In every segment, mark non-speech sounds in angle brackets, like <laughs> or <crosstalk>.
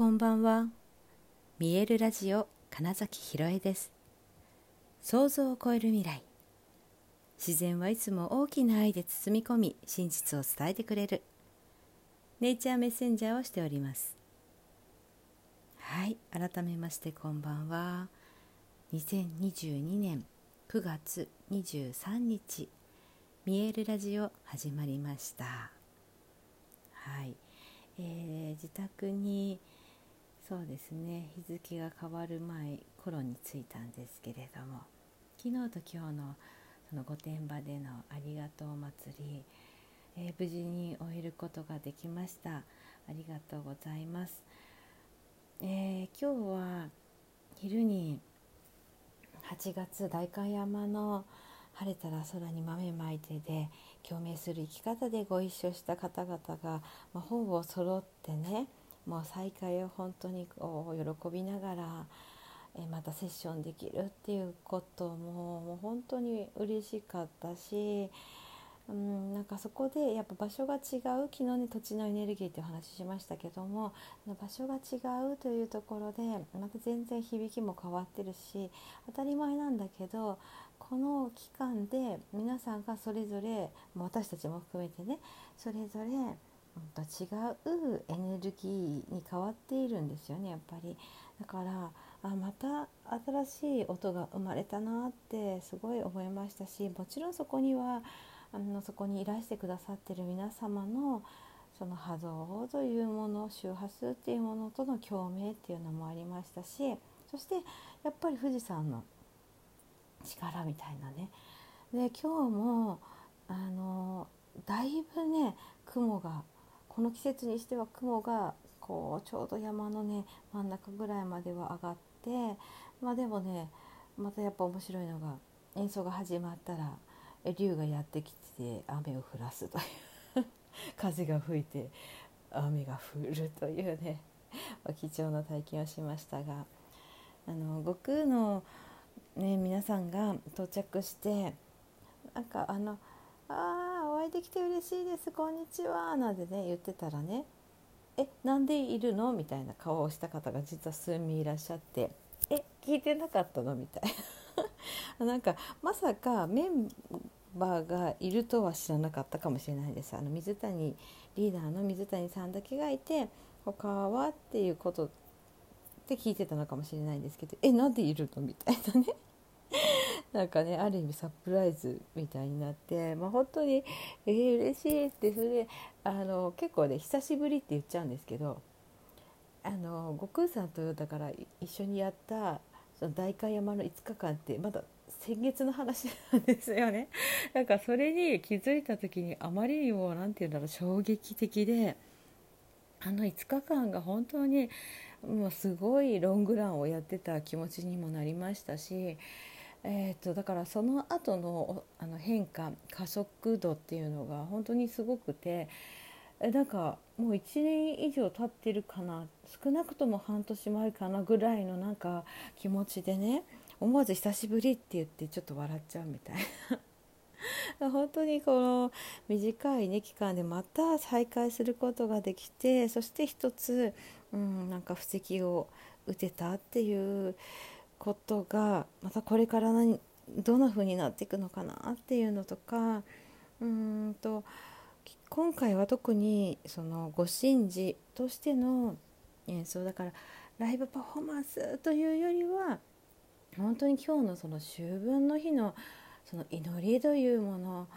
こんばんは。見えるラジオ金崎ひろえです。想像を超える未来。自然はいつも大きな愛で包み込み真実を伝えてくれる。ネイチャーメッセンジャーをしております。はい改めましてこんばんは。2022年9月23日見えるラジオ始まりました。はい、えー、自宅にそうですね。日付が変わる前頃に着いたんですけれども昨日と今日のその御殿場でのありがとう祭り、えー、無事に終えることができました。ありがとうございます、えー、今日は昼に8月代官山の晴れたら空に豆まいてで共鳴する生き方でご一緒した方々が、まあ、ほぼ揃ってねもう再会を本当にこう喜びながらえまたセッションできるっていうことももう本当に嬉しかったし、うん、なんかそこでやっぱ場所が違う昨日ね土地のエネルギーってお話ししましたけども場所が違うというところでまた全然響きも変わってるし当たり前なんだけどこの期間で皆さんがそれぞれ私たちも含めてねそれぞれと違うエネルギーに変わっているんですよねやっぱり。だからあまた新しい音が生まれたなってすごい思いましたしもちろんそこにはあのそこにいらしてくださってる皆様のその波動というもの周波数っていうものとの共鳴っていうのもありましたしそしてやっぱり富士山の力みたいなね。で今日もあのだいぶね雲がこの季節にしては雲がこうちょうど山のね真ん中ぐらいまでは上がってまあでもねまたやっぱ面白いのが演奏が始まったら竜がやってきて雨を降らすという <laughs> 風が吹いて雨が降るというね貴重な体験をしましたがあの悟空の、ね、皆さんが到着してなんかあの「ああお会いできて嬉しいですこんにちは」なんてね言ってたらね「えなんでいるの?」みたいな顔をした方が実は数名いらっしゃって「え聞いてなかったの?」みたいな <laughs> なんかまさかメンバーがいるとは知らなかったかもしれないですあの水谷リーダーの水谷さんだけがいて他はっていうことって聞いてたのかもしれないんですけど「えなんでいるの?」みたいなねなんかねある意味サプライズみたいになって、まあ、本当に「えー、嬉しい」ってそれであの結構ね久しぶりって言っちゃうんですけどあの悟空さんとだから一緒にやったその代官山の5日間ってまだ先月の話なんですよね。<laughs> なんかそれに気づいた時にあまりにも何て言うんだろう衝撃的であの5日間が本当にもうすごいロングランをやってた気持ちにもなりましたしえーと、だからその後のあの変化加速度っていうのが本当にすごくてなんかもう1年以上経ってるかな少なくとも半年前かなぐらいのなんか気持ちでね思わず久しぶりって言ってちょっと笑っちゃうみたいな。<laughs> 本当にこの短い、ね、期間でまた再会することができてそして一つ、うん、なんか布石を打てたっていうことがまたこれから何どんな風になっていくのかなっていうのとかうんと今回は特にそのご神事としての演奏だからライブパフォーマンスというよりは本当に今日のその秋分の日のその祈りというもの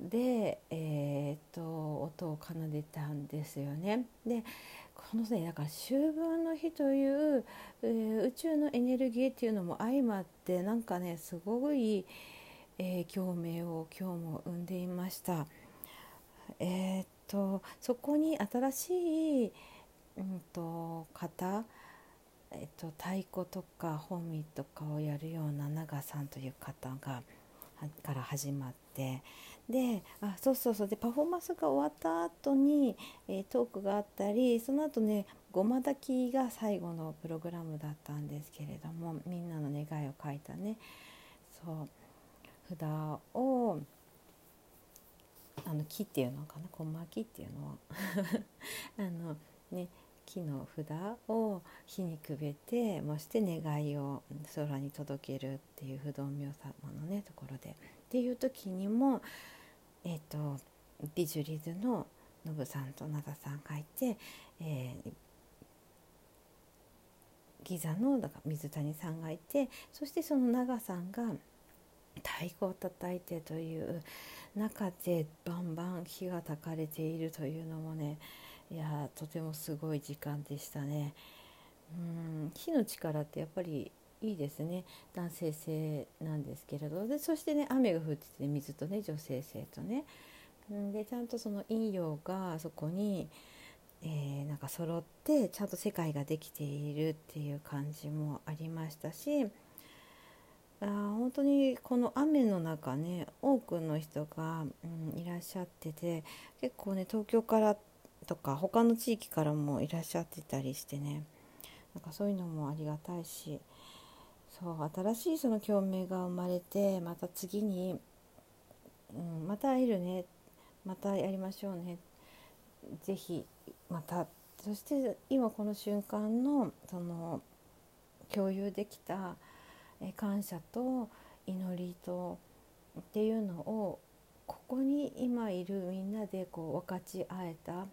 で、えー、と音を奏でたんですよね。でこのねだから秋分の日という、えー、宇宙のエネルギーっていうのも相まってなんかねすごい、えー、共鳴を今日も生んでいました。えー、っとそこに新しい、うんと、方、え、っと、太鼓とか本身とかをやるような長さんという方がから始まってであそうそうそうでパフォーマンスが終わった後に、えー、トークがあったりその後ねごま炊きが最後のプログラムだったんですけれどもみんなの願いを書いたねそう札をあの木っていうのかな小巻きっていうのを <laughs> あのね木の札を火にくべてもして願いを空に届けるっていう不動明様のねところで。っていう時にもえっ、ー、とビジュリズのノブさんと灘さんがいて、えー、ギザのだから水谷さんがいてそしてその長さんが太鼓を叩いてという中でバンバン火が焚かれているというのもねいやとてもすごい時間でしたね。うん火の力ってやっぱりいいですね。男性性なんですけれど。でそしてね雨が降ってて、水とね女性性とね。でちゃんとその陰陽がそこに、えー、なんか揃ってちゃんと世界ができているっていう感じもありましたし。あ本当にこの雨の中ね多くの人が、うん、いらっしゃってて結構ね東京からとか他の地域からもいらっしゃってたりしてね。なんかそういうのもありがたいし。そう新しいその共鳴が生まれてまた次に、うん、また会えるね。またやりましょうね。是非また。そして今この瞬間のその共有できた感謝と祈りとっていうのをここに今いるみんなでこう分かち合えた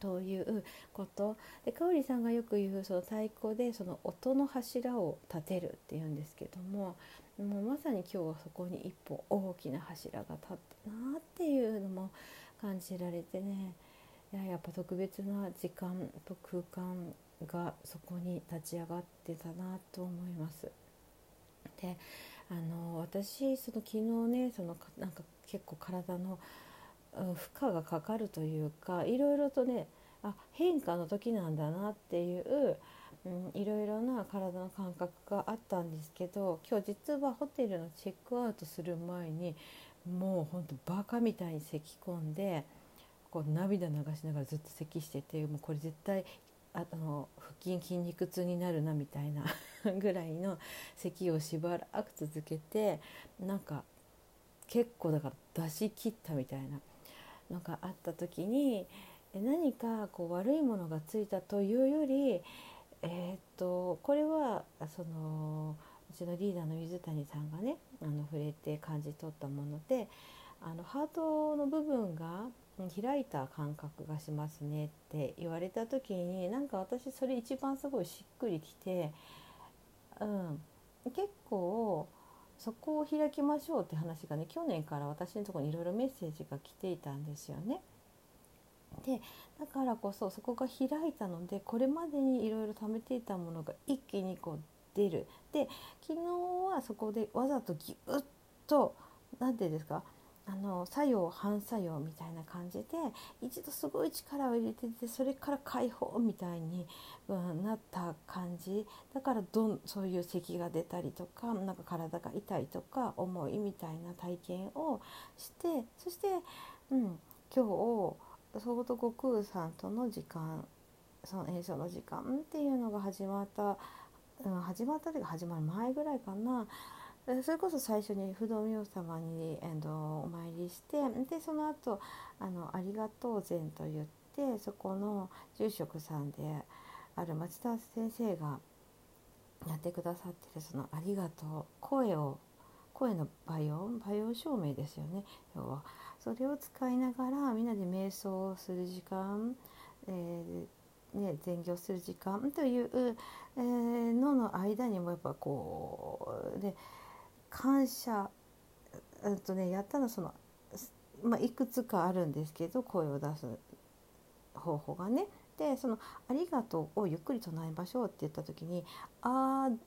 ということで香織さんがよく言うその太鼓でその音の柱を立てるっていうんですけどももうまさに今日はそこに一歩大きな柱が立ったなっていうのも感じられてねいややっぱ特別な時間と空間がそこに立ち上がってたなと思います。であの私その昨日ねそのなんか結構体の負荷がかかるというかいろいろとねあ変化の時なんだなっていううん、いろいろな体の感覚があったんですけど今日実はホテルのチェックアウトする前にもうほんとバカみたいに咳き込んでこう涙流しながらずっと咳しててもうこれ絶対あの腹筋筋肉痛になるなみたいな <laughs> ぐらいの咳をしばらく続けてなんか結構だから出し切ったみたいなのがあった時に何かこう悪いものがついたというよりえー、っとこれはそのうちのリーダーの水谷さんがねあの触れて感じ取ったものであのハートの部分が開いた感覚がしますねって言われた時になんか私それ一番すごいしっくりきて、うん、結構そこを開きましょうって話がね去年から私のとこにいろいろメッセージが来ていたんですよね。でだからこそそこが開いたのでこれまでにいろいろ貯めていたものが一気にこう出るで昨日はそこでわざとぎゅっと何て言うんですかあの作用反作用みたいな感じで一度すごい力を入れててそれから解放みたいに、うん、なった感じだからどんそういう咳が出たりとかなんか体が痛いとか重いみたいな体験をしてそして、うん、今日ソード悟空さんとの時間その演奏の時間っていうのが始まった、うん、始まったというか始まる前ぐらいかなそれこそ最初に不動明王様に、えー、とお参りしてでその後あのありがとう禅と言ってそこの住職さんである町田先生がやってくださってるその「ありがとう」声を声の倍音倍音証明ですよね要は。それを使いながらみんなで瞑想をする時間、えー、ね、禅行する時間という、えー、のの間にもやっぱこうで感謝えっとねやったのその、まあ、いくつかあるんですけど声を出す方法がね。でその「ありがとう」をゆっくり唱えましょうって言った時に「あー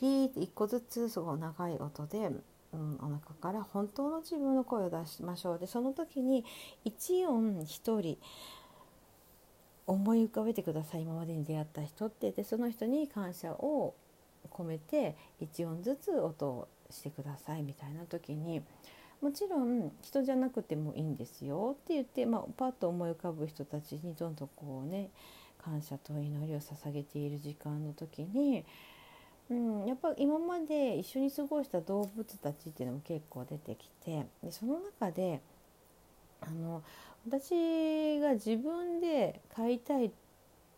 り」って一個ずつすごい長い音でうん、お腹から本当の自分の声を出しましょう。でその時に一音一人思い浮かべてください。今までに出会った人って。でその人に感謝を込めて一音ずつ音をしてくださいみたいな時にもちろん人じゃなくてもいいんですよって言って、まあ、パッと思い浮かぶ人たちにどんどんこうね感謝と祈りを捧げている時間の時にうん、やっぱ今まで一緒に過ごした動物たちっていうのも結構出てきてでその中であの私が自分で飼いたい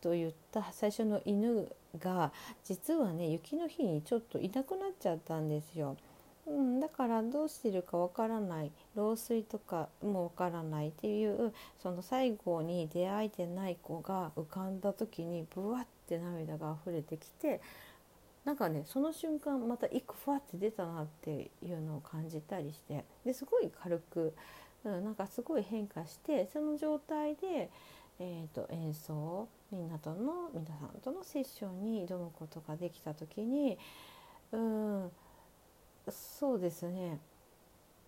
と言った最初の犬が実はね雪の日にちょっといなくなっちゃったんですよ。うん、だからどうしてるかわからない老衰とかもわからないっていうその最後に出会えてない子が浮かんだ時にブワッて涙が溢れてきてなんかねその瞬間また一個ふわって出たなっていうのを感じたりしてですごい軽く、うん、なんかすごい変化してその状態で、えーと、演奏みんなとの皆さんとのセッションに挑むことができた時にうんそうですね、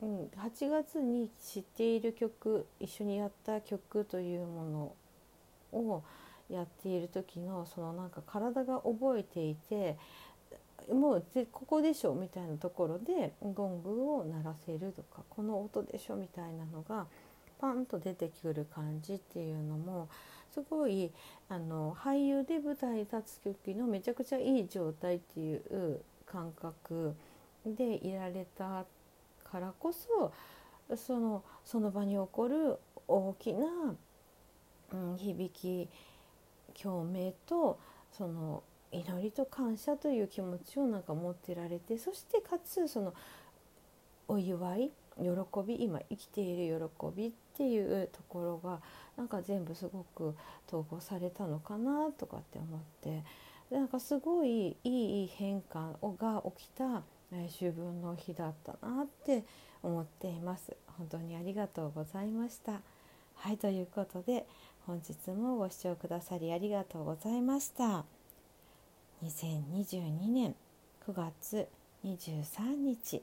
うん、8月に知っている曲一緒にやった曲というものをやっている時のそのなんか体が覚えていてもうここでしょみたいなところでゴングを鳴らせるとかこの音でしょみたいなのがパンと出てくる感じっていうのもすごいあの俳優で舞台に立つ時のめちゃくちゃいい状態っていう感覚でいられたからこそそのその場に起こる大きな、うん、響き共鳴とその祈りと感謝という気持ちをなんか持ってられてそしてかつそのお祝い喜び今生きている喜びっていうところがなんか全部すごく統合されたのかなとかって思ってなんかすごいいい変化が起きた秋分の日だったなって思っています。本当にありがとうございました。はいということで本日もご視聴くださりありがとうございました。2022年9月23日